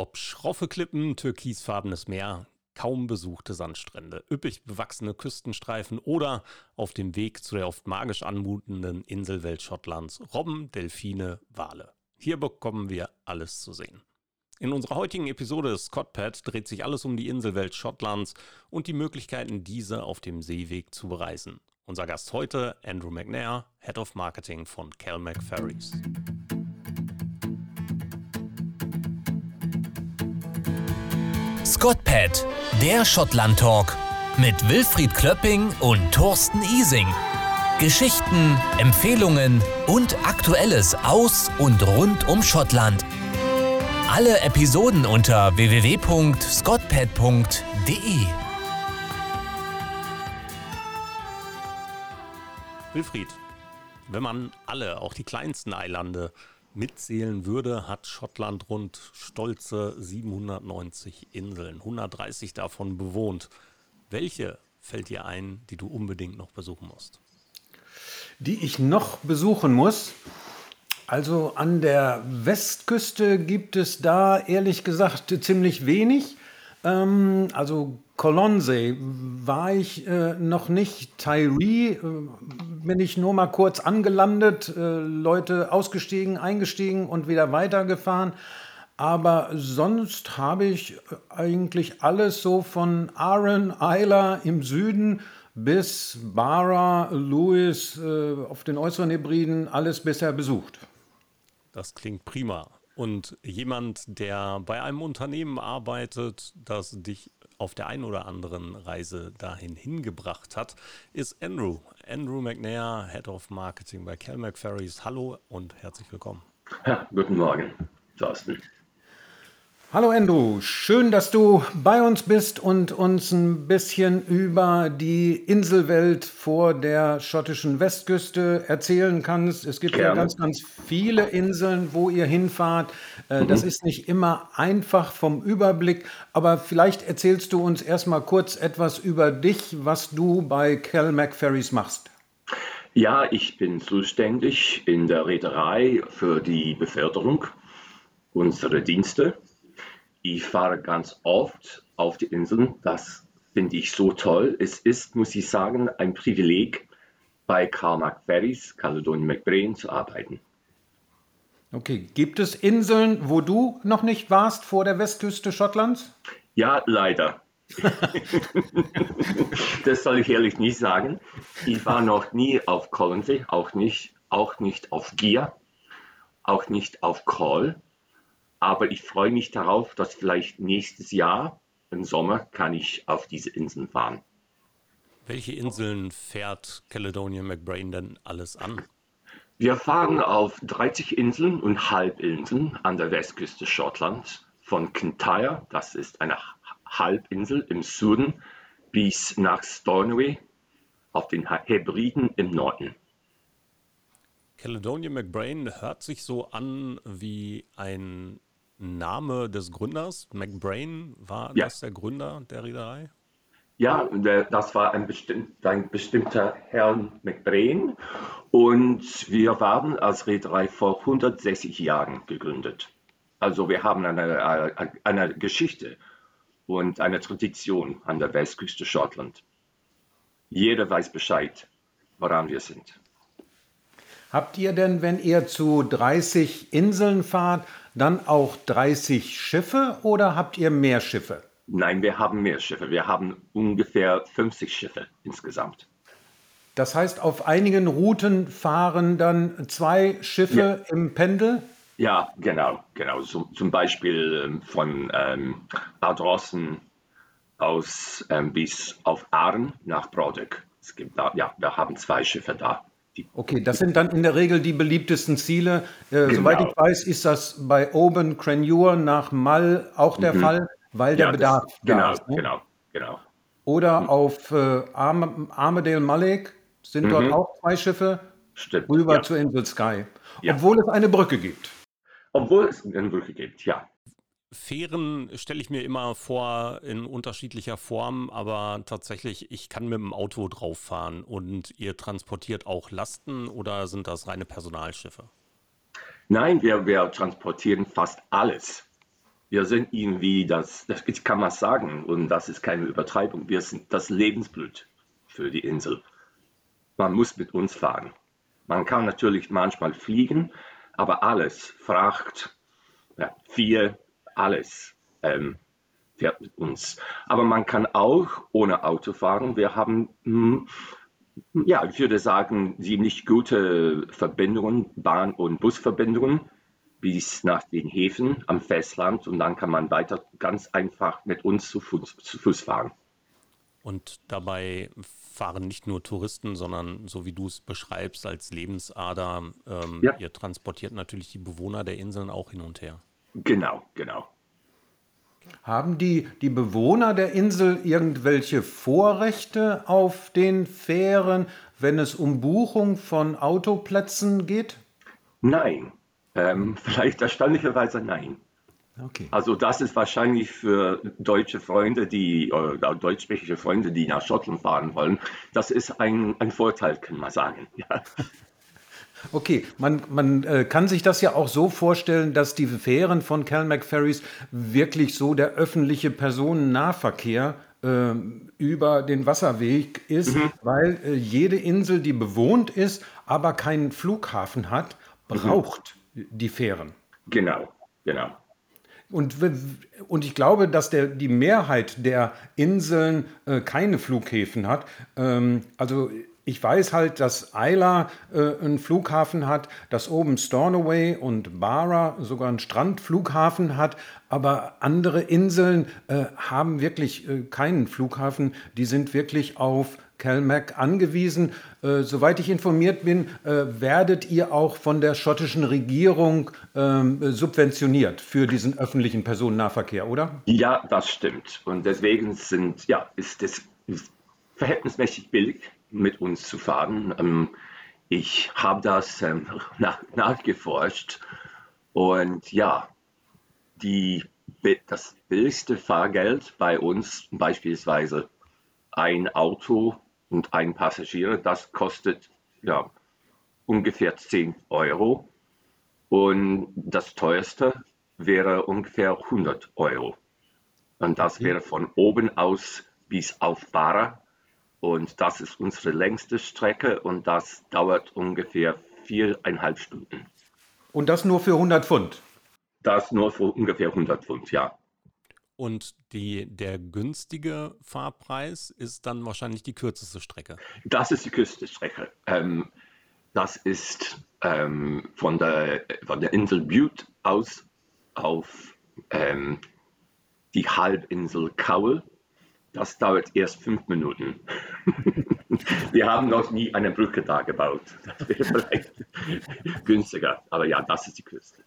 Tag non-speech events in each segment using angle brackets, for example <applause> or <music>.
Ob schroffe Klippen, türkisfarbenes Meer, kaum besuchte Sandstrände, üppig bewachsene Küstenstreifen oder auf dem Weg zu der oft magisch anmutenden Inselwelt Schottlands Robben, Delfine, Wale. Hier bekommen wir alles zu sehen. In unserer heutigen Episode Scottpad dreht sich alles um die Inselwelt Schottlands und die Möglichkeiten, diese auf dem Seeweg zu bereisen. Unser Gast heute, Andrew McNair, Head of Marketing von Calmac Ferries. Scottpad, der Schottland Talk mit Wilfried Klöpping und Thorsten Ising. Geschichten, Empfehlungen und Aktuelles aus und rund um Schottland. Alle Episoden unter www.scottpad.de. Wilfried, wenn man alle, auch die kleinsten Eilande, mitzählen würde, hat Schottland rund stolze 790 Inseln, 130 davon bewohnt. Welche fällt dir ein, die du unbedingt noch besuchen musst? Die ich noch besuchen muss. Also an der Westküste gibt es da ehrlich gesagt ziemlich wenig. Ähm, also Colonsay war ich äh, noch nicht. Tyree äh, bin ich nur mal kurz angelandet, äh, Leute ausgestiegen, eingestiegen und wieder weitergefahren. Aber sonst habe ich eigentlich alles so von Aaron Isla im Süden bis Barra, Lewis äh, auf den äußeren Hebriden alles bisher besucht. Das klingt prima. Und jemand, der bei einem Unternehmen arbeitet, das dich auf der einen oder anderen Reise dahin hingebracht hat, ist Andrew. Andrew McNair, Head of Marketing bei Calmac Ferries. Hallo und herzlich willkommen. Ja, guten Morgen, Thorsten. Hallo Andrew, schön, dass du bei uns bist und uns ein bisschen über die Inselwelt vor der schottischen Westküste erzählen kannst. Es gibt Gerne. ja ganz, ganz viele Inseln, wo ihr hinfahrt. Äh, mhm. Das ist nicht immer einfach vom Überblick, aber vielleicht erzählst du uns erstmal kurz etwas über dich, was du bei Calmac Ferries machst. Ja, ich bin zuständig in der Reederei für die Beförderung unserer Dienste. Ich fahre ganz oft auf die Inseln. Das finde ich so toll. Es ist, muss ich sagen, ein Privileg, bei Carmack Ferries, Caledonian McBrain, zu arbeiten. Okay, gibt es Inseln, wo du noch nicht warst vor der Westküste Schottlands? Ja, leider. <laughs> das soll ich ehrlich nicht sagen. Ich war noch nie auf Colonsay, auch nicht, auch nicht auf Gier, auch nicht auf Call. Aber ich freue mich darauf, dass vielleicht nächstes Jahr im Sommer kann ich auf diese Inseln fahren. Welche Inseln fährt Caledonia McBrain denn alles an? Wir fahren auf 30 Inseln und Halbinseln an der Westküste Schottlands. Von Kintyre, das ist eine Halbinsel im Süden, bis nach Stornoway auf den Hebriden im Norden. Caledonia McBrain hört sich so an wie ein Name des Gründers? McBrain war ja. das der Gründer der Reederei? Ja, das war ein, bestimmt, ein bestimmter Herr McBrain und wir waren als Reederei vor 160 Jahren gegründet. Also wir haben eine, eine Geschichte und eine Tradition an der Westküste Schottland. Jeder weiß Bescheid, woran wir sind. Habt ihr denn, wenn ihr zu 30 Inseln fahrt, dann auch 30 Schiffe oder habt ihr mehr Schiffe? Nein, wir haben mehr Schiffe. Wir haben ungefähr 50 Schiffe insgesamt. Das heißt, auf einigen Routen fahren dann zwei Schiffe ja. im Pendel? Ja, genau, genau. Zum, zum Beispiel ähm, von ähm, Ardrossen aus ähm, bis auf Aaren nach Brodek. Es gibt da, ja, wir haben zwei Schiffe da. Okay, das sind dann in der Regel die beliebtesten Ziele. Äh, genau. Soweit ich weiß, ist das bei Oben Cranure nach Mal auch der mhm. Fall, weil der ja, Bedarf das, da genau, ist. Ne? Genau, genau. Oder mhm. auf äh, Arm Armadale Malek sind mhm. dort auch zwei Schiffe Stimmt, rüber ja. zur Insel Sky. Ja. Obwohl es eine Brücke gibt. Obwohl es eine Brücke gibt, ja. Fähren stelle ich mir immer vor in unterschiedlicher Form, aber tatsächlich, ich kann mit dem Auto drauf fahren und ihr transportiert auch Lasten oder sind das reine Personalschiffe? Nein, wir, wir transportieren fast alles. Wir sind irgendwie das, das kann man sagen, und das ist keine Übertreibung, wir sind das Lebensblut für die Insel. Man muss mit uns fahren. Man kann natürlich manchmal fliegen, aber alles, Fracht, ja, vier, alles ähm, fährt mit uns. Aber man kann auch ohne Auto fahren. Wir haben, hm, ja, ich würde sagen, ziemlich gute Verbindungen, Bahn- und Busverbindungen bis nach den Häfen am Festland und dann kann man weiter ganz einfach mit uns zu Fuß, zu Fuß fahren. Und dabei fahren nicht nur Touristen, sondern so wie du es beschreibst als Lebensader, ähm, ja. ihr transportiert natürlich die Bewohner der Inseln auch hin und her. Genau, genau. Haben die, die Bewohner der Insel irgendwelche Vorrechte auf den Fähren, wenn es um Buchung von Autoplätzen geht? Nein, ähm, <laughs> vielleicht erstaunlicherweise nein. Okay. Also das ist wahrscheinlich für deutsche Freunde, die oder deutschsprachige Freunde, die nach Schottland fahren wollen, das ist ein, ein Vorteil, kann man sagen. <laughs> Ja. Okay, man, man äh, kann sich das ja auch so vorstellen, dass die Fähren von Calmac Ferries wirklich so der öffentliche Personennahverkehr äh, über den Wasserweg ist, mhm. weil äh, jede Insel, die bewohnt ist, aber keinen Flughafen hat, mhm. braucht mhm. die Fähren. Genau, genau. Und, und ich glaube, dass der, die Mehrheit der Inseln äh, keine Flughäfen hat. Ähm, also ich weiß halt, dass Isla äh, einen Flughafen hat, dass oben Stornoway und Barra sogar einen Strandflughafen hat, aber andere Inseln äh, haben wirklich äh, keinen Flughafen. Die sind wirklich auf Calmac angewiesen. Äh, soweit ich informiert bin, äh, werdet ihr auch von der schottischen Regierung ähm, subventioniert für diesen öffentlichen Personennahverkehr, oder? Ja, das stimmt. Und deswegen sind, ja, ist es verhältnismäßig billig mit uns zu fahren. Ähm, ich habe das ähm, <laughs> nach, nachgeforscht und ja, die, das billigste Fahrgeld bei uns, beispielsweise ein Auto und ein Passagier, das kostet ja, ungefähr 10 Euro. Und das teuerste wäre ungefähr 100 Euro. Und das wäre von oben aus bis auf Barra und das ist unsere längste Strecke und das dauert ungefähr viereinhalb Stunden. Und das nur für 100 Pfund? Das nur für ungefähr 100 Pfund, ja. Und die, der günstige Fahrpreis ist dann wahrscheinlich die kürzeste Strecke. Das ist die kürzeste Strecke. Ähm, das ist ähm, von, der, von der Insel Butte aus auf ähm, die Halbinsel Cowell das dauert erst fünf Minuten. <laughs> Wir haben noch nie eine Brücke da gebaut. Das wäre vielleicht günstiger. Aber ja, das ist die Küste.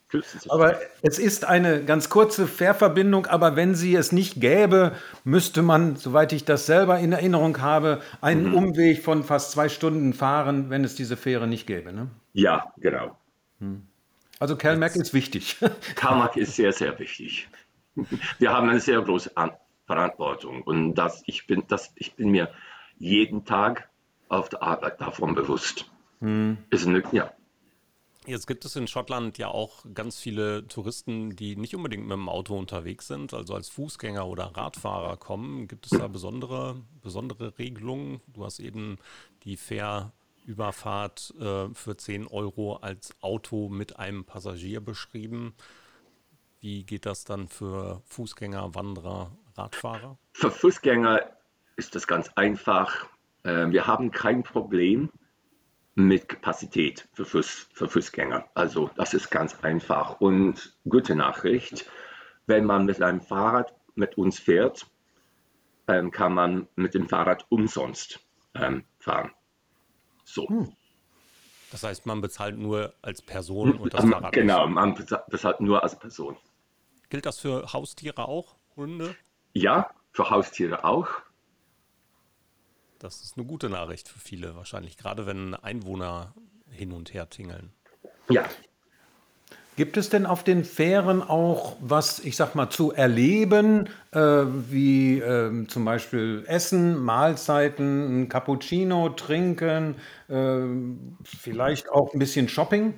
aber es ist eine ganz kurze Fährverbindung. Aber wenn sie es nicht gäbe, müsste man, soweit ich das selber in Erinnerung habe, einen mhm. Umweg von fast zwei Stunden fahren, wenn es diese Fähre nicht gäbe. Ne? Ja, genau. Hm. Also Calmac ist wichtig. Calmac ist sehr, sehr wichtig. Wir haben eine sehr große Verantwortung. Und das, ich, bin, das, ich bin mir jeden Tag auf der Arbeit davon bewusst. Hm. Ist eine, ja. Jetzt gibt es in Schottland ja auch ganz viele Touristen, die nicht unbedingt mit dem Auto unterwegs sind, also als Fußgänger oder Radfahrer kommen. Gibt es da besondere, besondere Regelungen? Du hast eben die Fährüberfahrt äh, für 10 Euro als Auto mit einem Passagier beschrieben. Wie geht das dann für Fußgänger, Wanderer Radfahrer? Für Fußgänger ist das ganz einfach. Ähm, wir haben kein Problem mit Kapazität für, Fuß, für Fußgänger. Also das ist ganz einfach. Und gute Nachricht, wenn man mit einem Fahrrad mit uns fährt, ähm, kann man mit dem Fahrrad umsonst ähm, fahren. So. Hm. Das heißt, man bezahlt nur als Person und das Fahrrad. Genau, man bezahlt nur als Person. Gilt das für Haustiere auch, Hunde? Ja, für Haustiere auch. Das ist eine gute Nachricht für viele wahrscheinlich, gerade wenn Einwohner hin und her tingeln. Ja. Gibt es denn auf den Fähren auch was, ich sag mal, zu erleben, äh, wie äh, zum Beispiel Essen, Mahlzeiten, ein Cappuccino trinken, äh, vielleicht auch ein bisschen Shopping?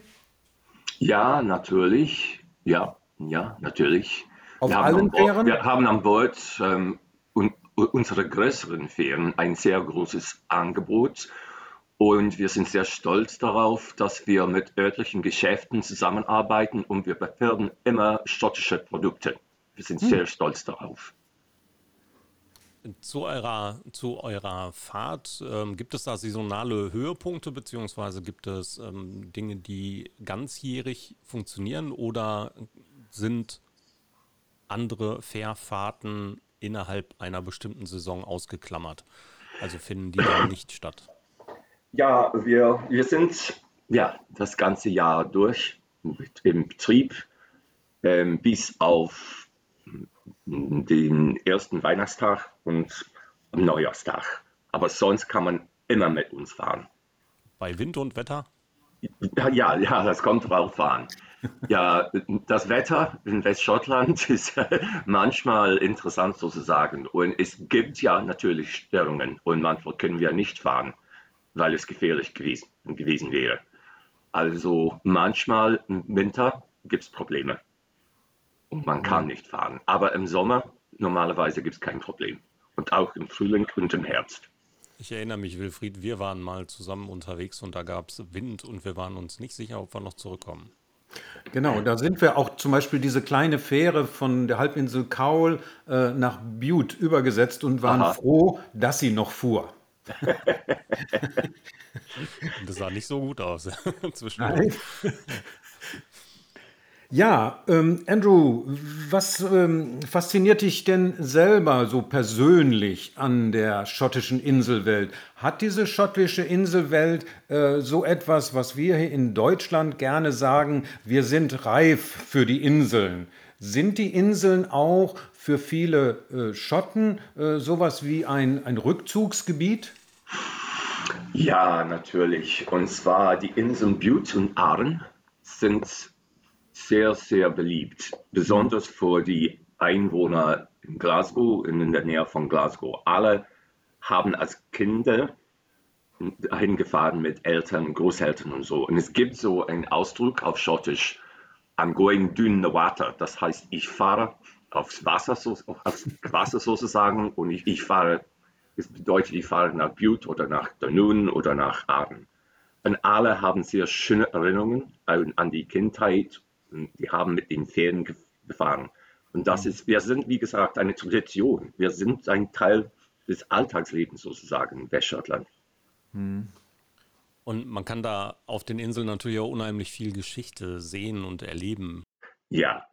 Ja, natürlich. Ja, ja, natürlich. Auf wir allen Fähren? Wir haben an Bord ähm, un, unsere größeren Fähren ein sehr großes Angebot. Und wir sind sehr stolz darauf, dass wir mit örtlichen Geschäften zusammenarbeiten und wir befördern immer schottische Produkte. Wir sind hm. sehr stolz darauf. Zu eurer, zu eurer Fahrt, ähm, gibt es da saisonale Höhepunkte, beziehungsweise gibt es ähm, Dinge, die ganzjährig funktionieren oder sind andere Fährfahrten innerhalb einer bestimmten Saison ausgeklammert? Also finden die dann nicht statt? Ja, wir, wir sind ja das ganze Jahr durch im Betrieb, ähm, bis auf den ersten Weihnachtstag und am Neujahrstag. Aber sonst kann man immer mit uns fahren. Bei Wind und Wetter? Ja, ja, das kommt drauf an. Ja, das Wetter in Westschottland <laughs> ist manchmal interessant sozusagen. Und es gibt ja natürlich Störungen und manchmal können wir nicht fahren, weil es gefährlich gewesen, gewesen wäre. Also manchmal im Winter gibt es Probleme und man kann nicht fahren. Aber im Sommer normalerweise gibt es kein Problem. Und auch im Frühling und im Herbst. Ich erinnere mich, Wilfried, wir waren mal zusammen unterwegs und da gab es Wind und wir waren uns nicht sicher, ob wir noch zurückkommen. Genau, da sind wir auch zum Beispiel diese kleine Fähre von der Halbinsel Kaul äh, nach Butte übergesetzt und waren Aha. froh, dass sie noch fuhr. <laughs> das sah nicht so gut aus. <laughs> Nein. Ja, ähm, Andrew, was ähm, fasziniert dich denn selber so persönlich an der schottischen Inselwelt? Hat diese schottische Inselwelt äh, so etwas, was wir hier in Deutschland gerne sagen, wir sind reif für die Inseln? Sind die Inseln auch für viele äh, Schotten äh, sowas wie ein, ein Rückzugsgebiet? Ja, natürlich. Und zwar die Inseln Bute und Arn sind sehr, sehr beliebt, besonders für die Einwohner in Glasgow, in der Nähe von Glasgow. Alle haben als Kinder hingefahren mit Eltern, Großeltern und so. Und es gibt so einen Ausdruck auf Schottisch, I'm going dune the water. Das heißt, ich fahre aufs Wasser, so, aufs Wasser sozusagen und ich, ich fahre, das bedeutet, ich fahre nach Butte oder nach Dunoon oder nach Arden. Und alle haben sehr schöne Erinnerungen an die Kindheit die haben mit den Pferden gefahren. Und das mhm. ist, wir sind, wie gesagt, eine Tradition. Wir sind ein Teil des Alltagslebens sozusagen in Westschottland. Mhm. Und man kann da auf den Inseln natürlich auch unheimlich viel Geschichte sehen und erleben. Ja.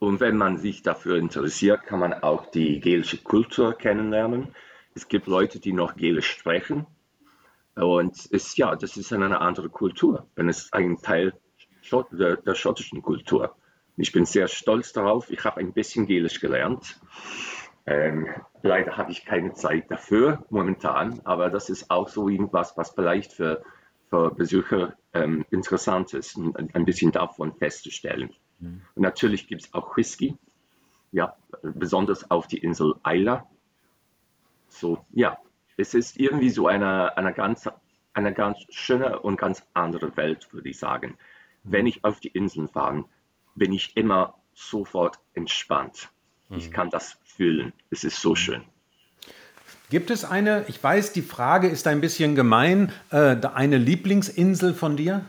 Und wenn man sich dafür interessiert, kann man auch die gelische Kultur kennenlernen. Es gibt Leute, die noch Gelisch sprechen. Und es, ja, das ist eine andere Kultur. Und es ein Teil Schott, der, der, schottischen Kultur. Ich bin sehr stolz darauf. Ich habe ein bisschen Gelisch gelernt. Ähm, leider habe ich keine Zeit dafür momentan, aber das ist auch so irgendwas, was vielleicht für, für Besucher ähm, interessant ist, ein, ein, bisschen davon festzustellen. Mhm. Und natürlich gibt es auch Whisky, ja, besonders auf die Insel Isla. So, ja, es ist irgendwie so eine, eine, ganz, eine ganz schöne und ganz andere Welt, würde ich sagen wenn ich auf die Inseln fahre, bin ich immer sofort entspannt. Ich mhm. kann das fühlen. Es ist so mhm. schön. Gibt es eine, ich weiß, die Frage ist ein bisschen gemein, äh, eine Lieblingsinsel von dir?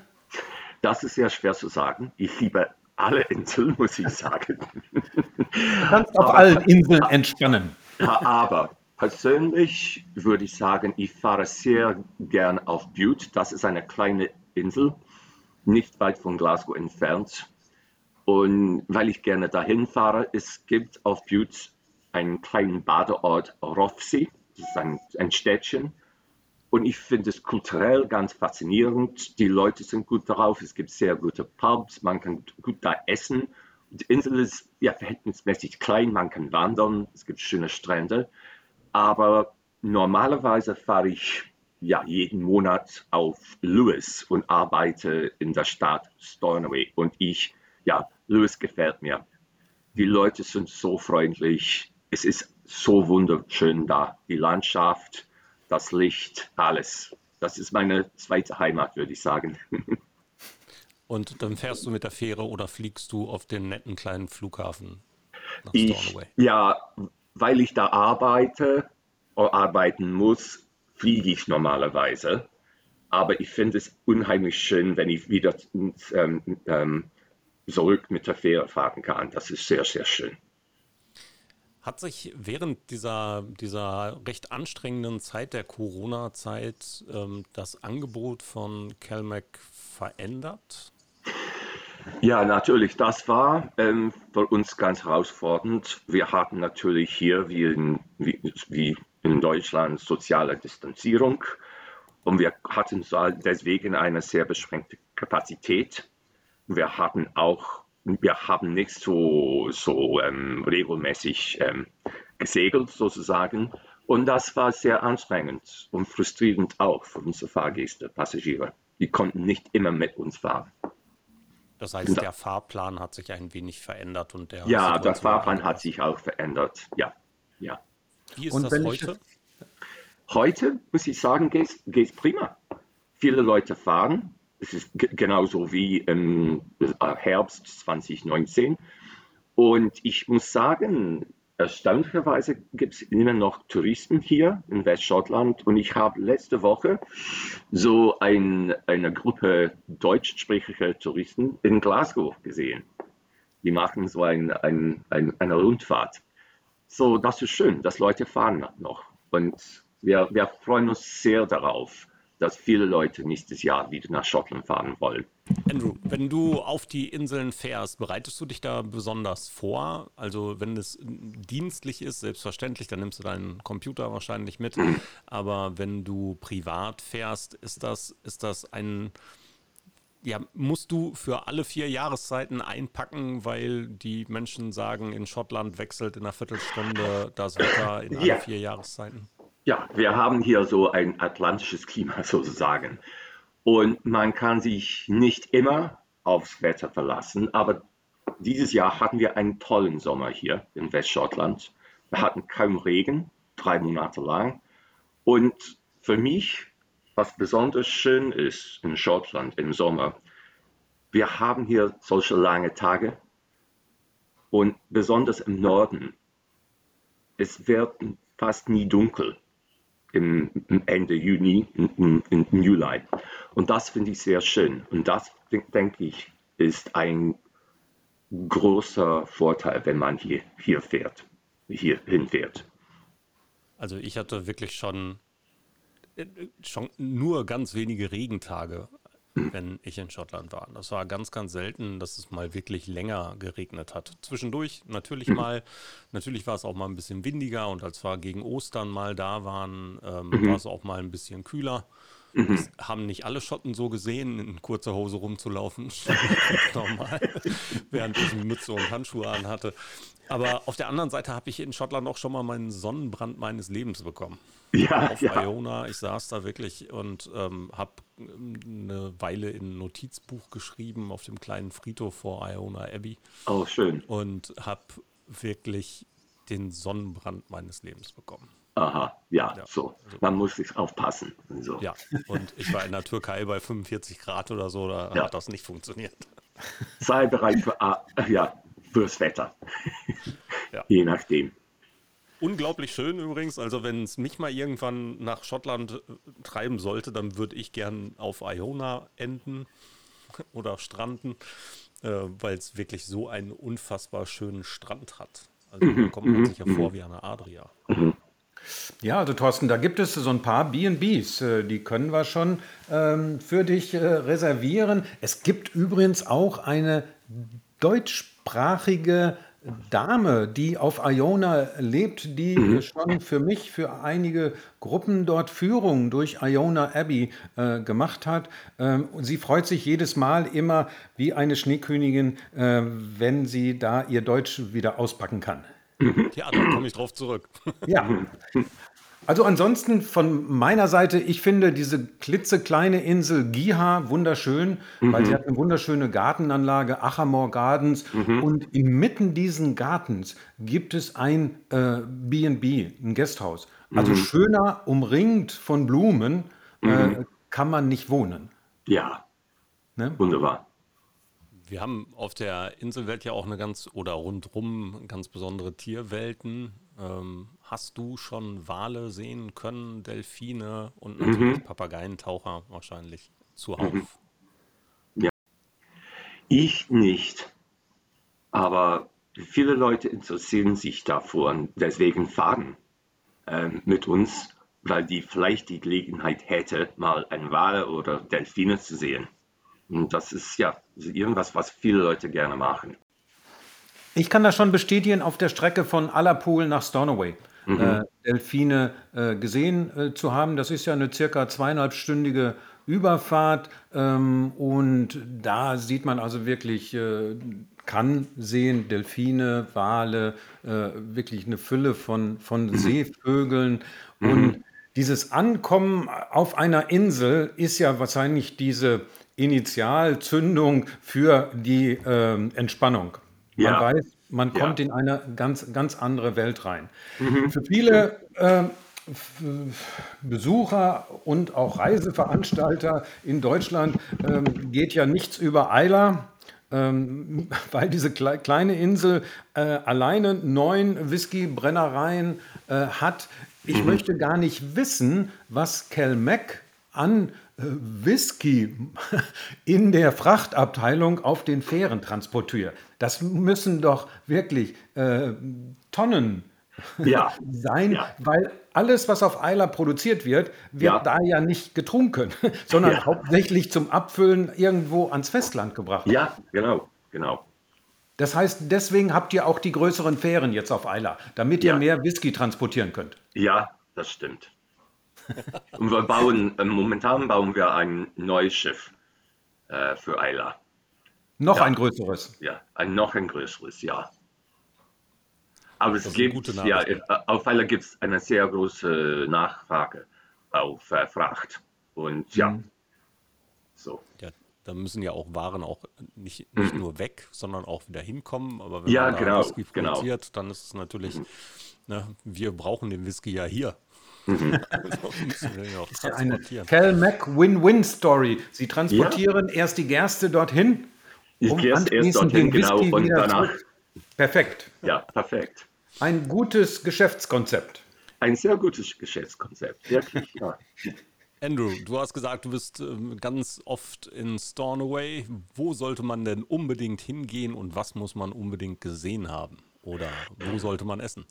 Das ist sehr schwer zu sagen. Ich liebe alle Inseln, <laughs> muss ich sagen. Du kannst auf aber, allen Inseln entspannen. Ja, aber persönlich würde ich sagen, ich fahre sehr gern auf Butte. Das ist eine kleine Insel nicht weit von Glasgow entfernt. Und weil ich gerne dahin fahre, es gibt auf Butte einen kleinen Badeort Rofsee, das ist ein, ein Städtchen. Und ich finde es kulturell ganz faszinierend. Die Leute sind gut darauf, es gibt sehr gute Pubs, man kann gut da essen. Die Insel ist ja, verhältnismäßig klein, man kann wandern, es gibt schöne Strände. Aber normalerweise fahre ich ja, jeden Monat auf Lewis und arbeite in der Stadt Stornoway. Und ich, ja, Lewis gefällt mir. Die Leute sind so freundlich. Es ist so wunderschön da. Die Landschaft, das Licht, alles. Das ist meine zweite Heimat, würde ich sagen. <laughs> Und dann fährst du mit der Fähre oder fliegst du auf den netten kleinen Flughafen? Ich, ja, weil ich da arbeite oder arbeiten muss, fliege ich normalerweise. Aber ich finde es unheimlich schön, wenn ich wieder ähm, ähm, zurück mit der Fähre fahren kann. Das ist sehr, sehr schön. Hat sich während dieser, dieser recht anstrengenden Zeit der Corona-Zeit ähm, das Angebot von Calmac verändert? Ja, natürlich. Das war ähm, für uns ganz herausfordernd. Wir hatten natürlich hier, wie in, wie, wie in Deutschland, soziale Distanzierung. Und wir hatten deswegen eine sehr beschränkte Kapazität. Wir hatten auch wir haben nicht so, so ähm, regelmäßig ähm, gesegelt sozusagen. Und das war sehr anstrengend und frustrierend auch für unsere Fahrgäste, Passagiere. Die konnten nicht immer mit uns fahren. Das heißt, der Fahrplan hat sich ein wenig verändert und der. Ja, der Fahrplan hat sich auch verändert. Ja, ja. Wie ist und das heute? Heute muss ich sagen, geht es prima. Viele Leute fahren, es ist genauso wie im äh, Herbst 2019. Und ich muss sagen, erstaunlicherweise gibt es immer noch Touristen hier in Westschottland. Und ich habe letzte Woche so ein, eine Gruppe deutschsprachlicher Touristen in Glasgow gesehen. Die machen so ein, ein, ein, eine Rundfahrt. So, das ist schön, dass Leute fahren noch. Und wir, wir freuen uns sehr darauf dass viele Leute nächstes Jahr wieder nach Schottland fahren wollen. Andrew, wenn du auf die Inseln fährst, bereitest du dich da besonders vor? Also wenn es dienstlich ist, selbstverständlich, dann nimmst du deinen Computer wahrscheinlich mit. <clears throat> Aber wenn du privat fährst, ist das, ist das ein, ja, musst du für alle vier Jahreszeiten einpacken, weil die Menschen sagen, in Schottland wechselt in einer Viertelstunde das Wetter in alle ja. vier Jahreszeiten? Ja, wir haben hier so ein atlantisches Klima <laughs> sozusagen. Und man kann sich nicht immer aufs Wetter verlassen, aber dieses Jahr hatten wir einen tollen Sommer hier in Westschottland. Wir hatten kaum Regen, drei Monate lang. Und für mich, was besonders schön ist in Schottland im Sommer, wir haben hier solche lange Tage und besonders im Norden, es wird fast nie dunkel im, Ende Juni, im, im Juli. Und das finde ich sehr schön. Und das, denke ich, ist ein großer Vorteil, wenn man hier, hier fährt, hier hinfährt. Also ich hatte wirklich schon, schon nur ganz wenige Regentage wenn ich in Schottland war. Das war ganz, ganz selten, dass es mal wirklich länger geregnet hat. Zwischendurch natürlich mhm. mal, natürlich war es auch mal ein bisschen windiger und als wir gegen Ostern mal da waren, ähm, mhm. war es auch mal ein bisschen kühler. Mhm. Das haben nicht alle Schotten so gesehen, in kurzer Hose rumzulaufen. <laughs> normal, während ich Mütze und Handschuhe anhatte. Aber auf der anderen Seite habe ich in Schottland auch schon mal meinen Sonnenbrand meines Lebens bekommen. Ja, auf ja. Iona. Ich saß da wirklich und ähm, habe eine Weile in ein Notizbuch geschrieben auf dem kleinen Friedhof vor Iona Abbey. Oh, schön. Und habe wirklich den Sonnenbrand meines Lebens bekommen. Aha, ja, ja. so. Man muss sich aufpassen. So. Ja, und ich war in der Türkei bei 45 Grad oder so, da ja. hat das nicht funktioniert. Sei bereit für, ja, fürs Wetter. Ja. Je nachdem. Unglaublich schön übrigens. Also, wenn es mich mal irgendwann nach Schottland äh, treiben sollte, dann würde ich gern auf Iona enden <laughs> oder stranden, äh, weil es wirklich so einen unfassbar schönen Strand hat. Also, da kommt man mhm. sich ja vor wie eine Adria. Ja, also Thorsten, da gibt es so ein paar B&Bs, äh, die können wir schon ähm, für dich äh, reservieren. Es gibt übrigens auch eine deutschsprachige Dame, die auf Iona lebt, die mhm. schon für mich, für einige Gruppen dort Führungen durch Iona Abbey äh, gemacht hat. Ähm, sie freut sich jedes Mal immer wie eine Schneekönigin, äh, wenn sie da ihr Deutsch wieder auspacken kann. Ja, da komme ich drauf zurück. <laughs> Ja. Also ansonsten von meiner Seite, ich finde diese klitzekleine Insel Giha wunderschön, mhm. weil sie hat eine wunderschöne Gartenanlage, Achamore Gardens. Mhm. Und inmitten diesen Gartens gibt es ein B&B, äh, ein Gasthaus. Also mhm. schöner umringt von Blumen äh, mhm. kann man nicht wohnen. Ja, ne? wunderbar. Wir haben auf der Inselwelt ja auch eine ganz oder rundrum ganz besondere Tierwelten. Ähm, hast du schon Wale sehen können, Delfine und natürlich mhm. Papageientaucher wahrscheinlich zuhauf? Mhm. Ja. Ich nicht. Aber viele Leute interessieren sich dafür und deswegen fahren äh, mit uns, weil die vielleicht die Gelegenheit hätte, mal ein Wale oder Delfine zu sehen. Und das ist ja irgendwas, was viele Leute gerne machen. Ich kann das schon bestätigen auf der Strecke von Allerpool nach Stornoway. Mhm. Äh, Delfine äh, gesehen äh, zu haben. Das ist ja eine circa zweieinhalbstündige Überfahrt ähm, und da sieht man also wirklich, äh, kann sehen, Delfine, Wale, äh, wirklich eine Fülle von, von mhm. Seevögeln mhm. und dieses Ankommen auf einer Insel ist ja wahrscheinlich diese Initialzündung für die äh, Entspannung. Man ja. weiß, man kommt ja. in eine ganz, ganz andere Welt rein. Mhm. Für viele äh, Besucher und auch Reiseveranstalter in Deutschland äh, geht ja nichts über Eiler. Ähm, <laughs> weil diese kle kleine Insel äh, alleine neun Whisky-Brennereien äh, hat. Ich mhm. möchte gar nicht wissen, was Kelmeck an Whisky in der Frachtabteilung auf den Fähren transportiert. Das müssen doch wirklich äh, Tonnen ja. <laughs> sein, ja. weil alles, was auf Eiler produziert wird, wird ja. da ja nicht getrunken, <laughs> sondern hauptsächlich zum Abfüllen irgendwo ans Festland gebracht. Ja, genau, genau. Das heißt, deswegen habt ihr auch die größeren Fähren jetzt auf Eiler, damit ihr mehr Whisky transportieren könnt. Ja, das stimmt. <laughs> Und wir bauen, äh, momentan bauen wir ein neues Schiff äh, für Eila. Noch ja. ein größeres? Ja, ein noch ein größeres, ja. Aber es gibt, ja, äh, auf Eila gibt es eine sehr große Nachfrage auf äh, Fracht. Und ja, mhm. so. Ja, da müssen ja auch Waren auch nicht, nicht mhm. nur weg, sondern auch wieder hinkommen. Aber wenn ja, man genau, Whisky produziert, genau. dann ist es natürlich, mhm. ne, wir brauchen den Whisky ja hier. Mhm. ist ja eine Cal Mac Win-Win-Story. Sie transportieren ja. erst die Gerste dorthin, um ich erst dorthin, genau, und danach. Zurück. Perfekt. Ja, perfekt. Ein gutes Geschäftskonzept. Ein sehr gutes Geschäftskonzept, wirklich, ja. <laughs> Andrew, du hast gesagt, du bist ähm, ganz oft in Stornoway. Wo sollte man denn unbedingt hingehen und was muss man unbedingt gesehen haben? Oder wo sollte man essen?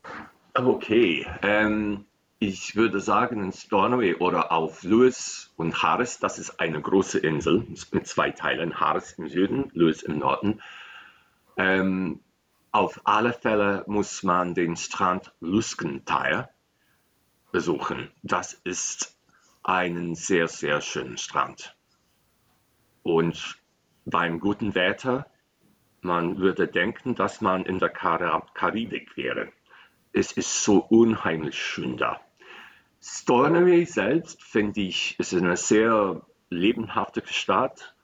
Okay, ähm, ich würde sagen, in Stornoway oder auf Lewis und Harris, das ist eine große Insel mit zwei Teilen, Harris im Süden, Lewis im Norden. Ähm, auf alle Fälle muss man den Strand Luskenthal besuchen. Das ist ein sehr, sehr schöner Strand. Und beim guten Wetter, man würde denken, dass man in der Karibik wäre. Es ist so unheimlich schön da. Stornoway selbst finde ich ist eine sehr lebenshafte Stadt,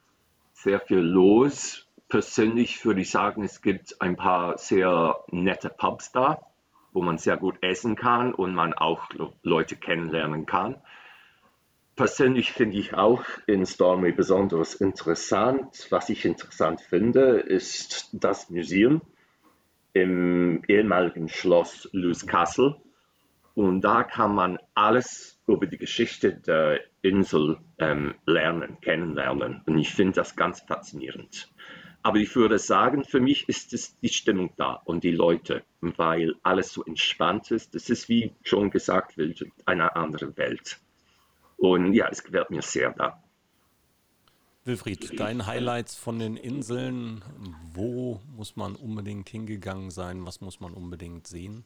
sehr viel los. Persönlich würde ich sagen, es gibt ein paar sehr nette Pubs da, wo man sehr gut essen kann und man auch Leute kennenlernen kann. Persönlich finde ich auch in Stornoway besonders interessant. Was ich interessant finde, ist das Museum im ehemaligen Schloss Lewis Castle und da kann man alles über die Geschichte der Insel ähm, lernen, kennenlernen. Und ich finde das ganz faszinierend. Aber ich würde sagen, für mich ist es die Stimmung da und die Leute, weil alles so entspannt ist. Das ist, wie schon gesagt eine andere Welt. Und ja, es gefällt mir sehr da. Wilfried, deine Highlights von den Inseln, wo muss man unbedingt hingegangen sein? Was muss man unbedingt sehen?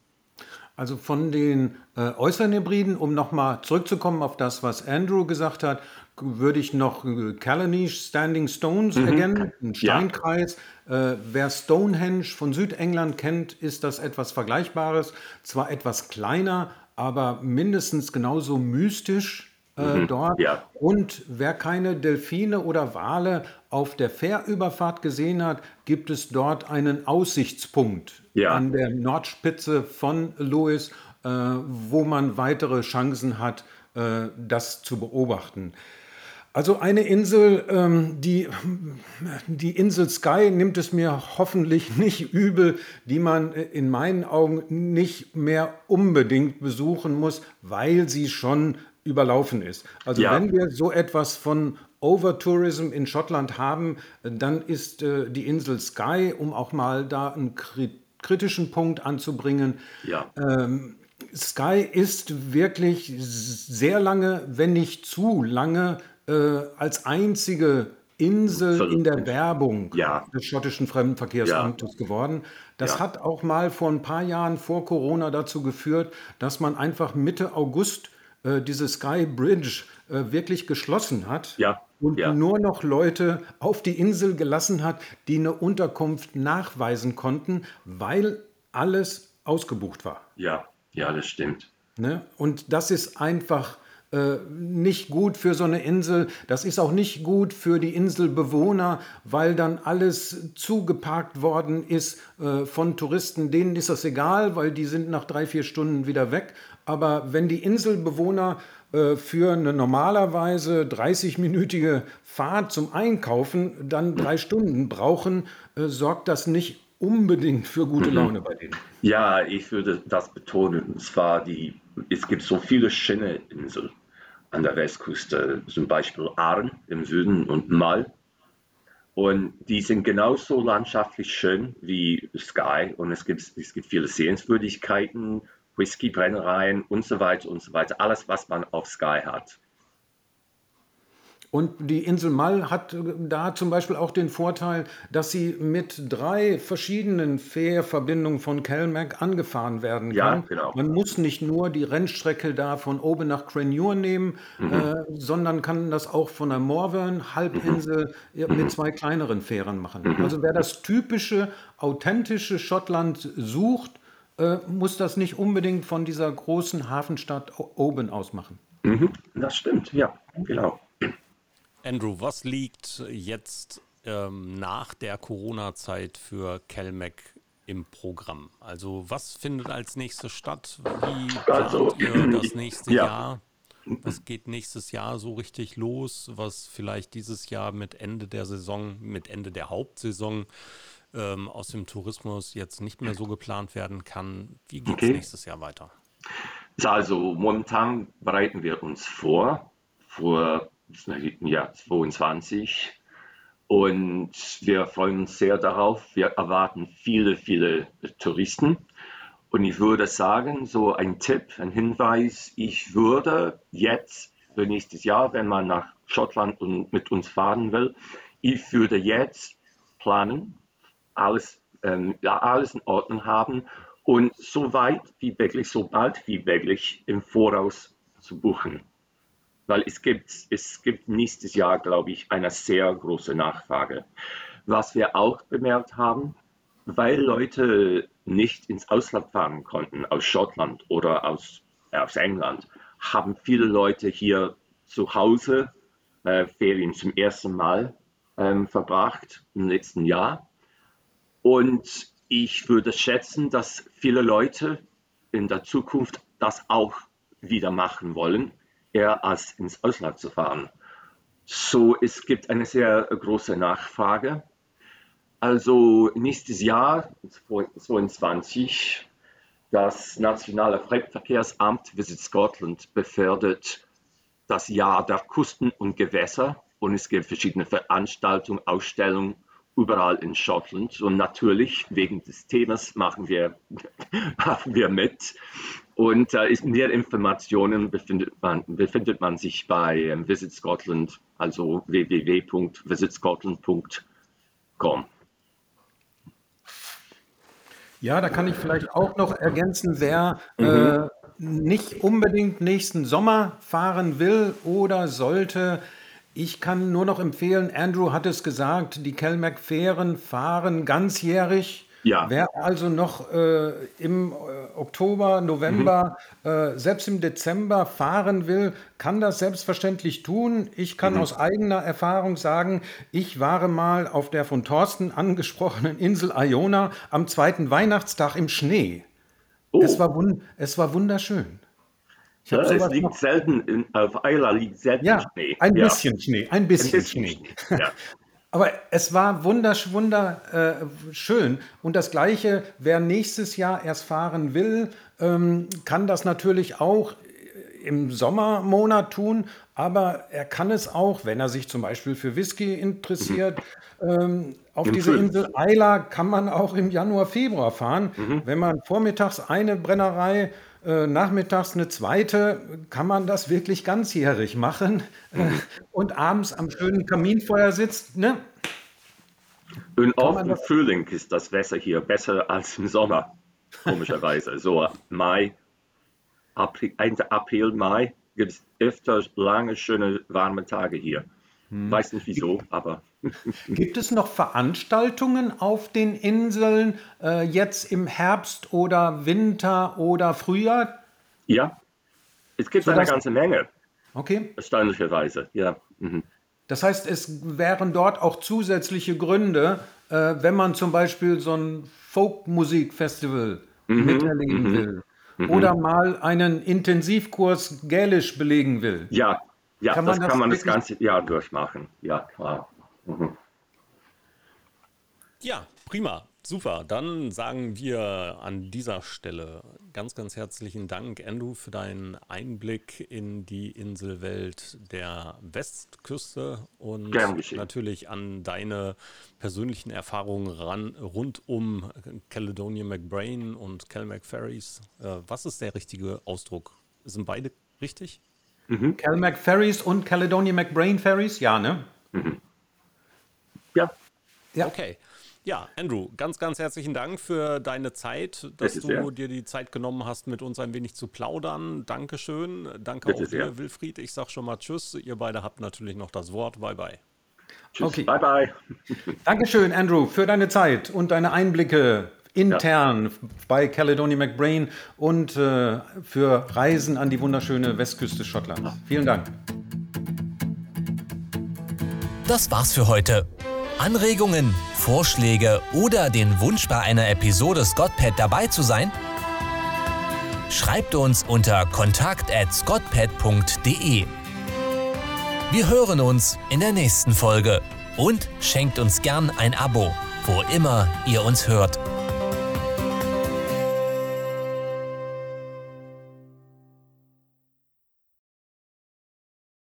Also von den äh, äußeren Hybriden, um nochmal zurückzukommen auf das, was Andrew gesagt hat, würde ich noch äh, Callanish Standing Stones mhm. erkennen, ein Steinkreis. Ja. Äh, wer Stonehenge von Südengland kennt, ist das etwas Vergleichbares. Zwar etwas kleiner, aber mindestens genauso mystisch äh, mhm. dort. Ja. Und wer keine Delfine oder Wale auf der Fährüberfahrt gesehen hat, gibt es dort einen Aussichtspunkt ja. an der Nordspitze von Lewis, äh, wo man weitere Chancen hat, äh, das zu beobachten. Also eine Insel, ähm, die, <laughs> die Insel Sky nimmt es mir hoffentlich <laughs> nicht übel, die man in meinen Augen nicht mehr unbedingt besuchen muss, weil sie schon überlaufen ist. Also Ja, wenn wir so etwas von Overtourism in Schottland haben, dann ist äh, die Insel Skye, um auch mal da einen kri kritischen Punkt anzubringen, ja, Skye ist wirklich sehr lange, wenn nicht zu lange, äh, als einzige Insel in der. Werbung Ja, des schottischen ja, Fremdenverkehrsamtes geworden. Das ja, hat auch mal vor ein paar Jahren vor Corona dazu geführt, dass man einfach Mitte August äh, diese Sky Bridge äh, wirklich geschlossen hat ja, und ja, nur noch Leute auf die Insel gelassen hat, die eine Unterkunft nachweisen konnten, weil alles ausgebucht war. ja, ja, das stimmt. Ne? Und das ist einfach äh, nicht gut für so eine Insel. Das ist auch nicht gut für die Inselbewohner, weil dann alles zugeparkt worden ist äh, von Touristen. Denen ist das egal, weil die sind nach drei, vier Stunden wieder weg. Aber wenn die Inselbewohner äh, für eine normalerweise 30-minütige Fahrt zum Einkaufen dann drei Stunden brauchen, äh, sorgt das nicht unbedingt für gute Laune bei denen. Ja, ich würde das betonen. Und zwar die, es gibt so viele schöne Inseln an der Westküste, zum Beispiel Arn im Süden und Mal. Und die sind genauso landschaftlich schön wie Skye. Und es gibt, es gibt viele Sehenswürdigkeiten, Whiskybrennereien und so weiter und so weiter. Alles, was man auf Skye hat. Und die Insel Mall hat äh, da zum Beispiel auch den Vorteil, dass sie mit drei verschiedenen Fährverbindungen von Kelmac angefahren werden Ja, kann. genau. Man muss nicht nur die Rennstrecke da von oben nach Cranure nehmen, äh, sondern kann das auch von der Morvern-Halbinsel ja, mit zwei kleineren Fähren machen. Also wer das typische, authentische Schottland sucht, äh, muss das nicht unbedingt von dieser großen Hafenstadt O- Oban aus machen. Das stimmt, ja, genau. Andrew, was liegt jetzt ähm, nach der Corona-Zeit für Kelmec im Programm? Also was findet als nächstes statt? Wie Also, plant ihr das <clears throat> nächste ja, Jahr? <clears throat> Was geht nächstes Jahr so richtig los, was vielleicht dieses Jahr mit Ende der Saison, mit Ende der Hauptsaison ähm, aus dem Tourismus jetzt nicht mehr so geplant werden kann? Wie geht es okay. nächstes Jahr weiter? Also momentan bereiten wir uns vor, für das Jahr 22 und wir freuen uns sehr darauf. Wir erwarten viele, viele Touristen. Und ich würde sagen, so ein Tipp, ein Hinweis, ich würde jetzt für nächstes Jahr, wenn man nach Schottland und mit uns fahren will, ich würde jetzt planen, alles, ähm, ja, alles in Ordnung haben und so weit wie möglich, so bald wie möglich im Voraus zu buchen. Weil es gibt, es gibt nächstes Jahr, glaube ich, eine sehr große Nachfrage. Was wir auch bemerkt haben, weil Leute nicht ins Ausland fahren konnten, aus Schottland oder aus, äh, aus England, haben viele Leute hier zu Hause äh, Ferien zum ersten Mal ähm, verbracht im letzten Jahr. Und ich würde schätzen, dass viele Leute in der Zukunft das auch wieder machen wollen, eher als ins Ausland zu fahren. So, es gibt eine sehr große Nachfrage. Also nächstes Jahr, 2022, das Nationale Fremdenverkehrsamt Visit Scotland befördert das Jahr der Küsten und Gewässer und es gibt verschiedene Veranstaltungen, Ausstellungen überall in Schottland und natürlich wegen des Themas machen wir, <laughs> machen wir mit und äh, mehr Informationen befindet man, befindet man sich bei ähm, Visit Scotland, also www.visitscotland.com. Ja, da kann ich vielleicht auch noch ergänzen, wer äh, nicht unbedingt nächsten Sommer fahren will oder sollte. Ich kann nur noch empfehlen, Andrew hat es gesagt, die Kelmac-Fähren fahren ganzjährig. Ja, Wer also noch äh, im äh, Oktober, November, äh, selbst im Dezember fahren will, kann das selbstverständlich tun. Ich kann aus eigener Erfahrung sagen, ich war mal auf der von Thorsten angesprochenen Insel Iona am zweiten Weihnachtstag im Schnee. Es oh, war, wun es war wunderschön. Ja, es liegt noch. selten, in, auf Eila liegt selten ja, Schnee. Ein ja. bisschen Schnee, ein bisschen, ein bisschen Schnee. Schnee. Ja. <laughs> Aber es war wundersch, wunderschön. Äh, und das Gleiche, wer nächstes Jahr erst fahren will, ähm, kann das natürlich auch im Sommermonat tun, aber er kann es auch, wenn er sich zum Beispiel für Whisky interessiert. Mhm. Ähm, auf Im diese Film. Insel Eila kann man auch im Januar, Februar fahren. Mhm. Wenn man vormittags eine Brennerei äh, nachmittags eine zweite, kann man das wirklich ganzjährig machen äh, und abends am schönen Kaminfeuer sitzt. Ne? Auch im Frühling ist das Wetter hier besser als im Sommer, komischerweise. so Mai, April, April Mai gibt es öfter lange, schöne, warme Tage hier. Hm. Weiß nicht wieso, aber. Gibt es noch Veranstaltungen auf den Inseln äh, jetzt im Herbst oder Winter oder Frühjahr? Ja, es gibt so eine ganze Menge. Okay. Erstaunlicherweise, ja. Mhm. Das heißt, es wären dort auch zusätzliche Gründe, äh, wenn man zum Beispiel so ein Folkmusikfestival mhm. miterleben mhm. will mhm. oder mal einen Intensivkurs Gälisch belegen will. Ja, ja, kann das, das kann man das ganze Jahr durchmachen. Ja, klar. Mhm. Ja, prima. Super, dann sagen wir an dieser Stelle ganz, ganz herzlichen Dank, Andrew, für deinen Einblick in die Inselwelt der Westküste und natürlich an deine persönlichen Erfahrungen ran, rund um Caledonia McBrain und Cal McFerries. Äh, was ist der richtige Ausdruck? Sind beide richtig? Mhm. Cal McFerries und Caledonia McBrain Ferries, ja, ne? Mhm. Ja. ja. Okay. Ja, Andrew, ganz, ganz herzlichen Dank für deine Zeit, dass Bitte du sehr. dir die Zeit genommen hast, mit uns ein wenig zu plaudern. Dankeschön. Danke Bitte auch sehr. dir, Wilfried. Ich sage schon mal Tschüss. Ihr beide habt natürlich noch das Wort. Bye, bye. Tschüss. Okay. Bye, bye. <laughs> Dankeschön, Andrew, für deine Zeit und deine Einblicke intern ja. bei Caledonia McBrain und äh, für Reisen an die wunderschöne Westküste Schottlands. Vielen Dank. Das war's für heute. Anregungen, Vorschläge oder den Wunsch bei einer Episode Scottpad dabei zu sein? Schreibt uns unter kontakt@scottpad.de. Wir hören uns in der nächsten Folge und schenkt uns gern ein Abo, wo immer ihr uns hört.